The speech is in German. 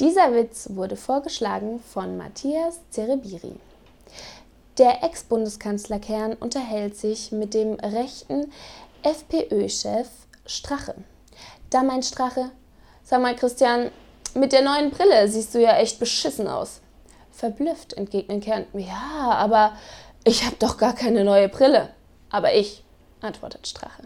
Dieser Witz wurde vorgeschlagen von Matthias Zerebiri. Der Ex-Bundeskanzler Kern unterhält sich mit dem rechten FPÖ-Chef Strache. Da meint Strache, sag mal Christian, mit der neuen Brille siehst du ja echt beschissen aus. Verblüfft entgegnet Kern, ja, aber ich habe doch gar keine neue Brille. Aber ich, antwortet Strache.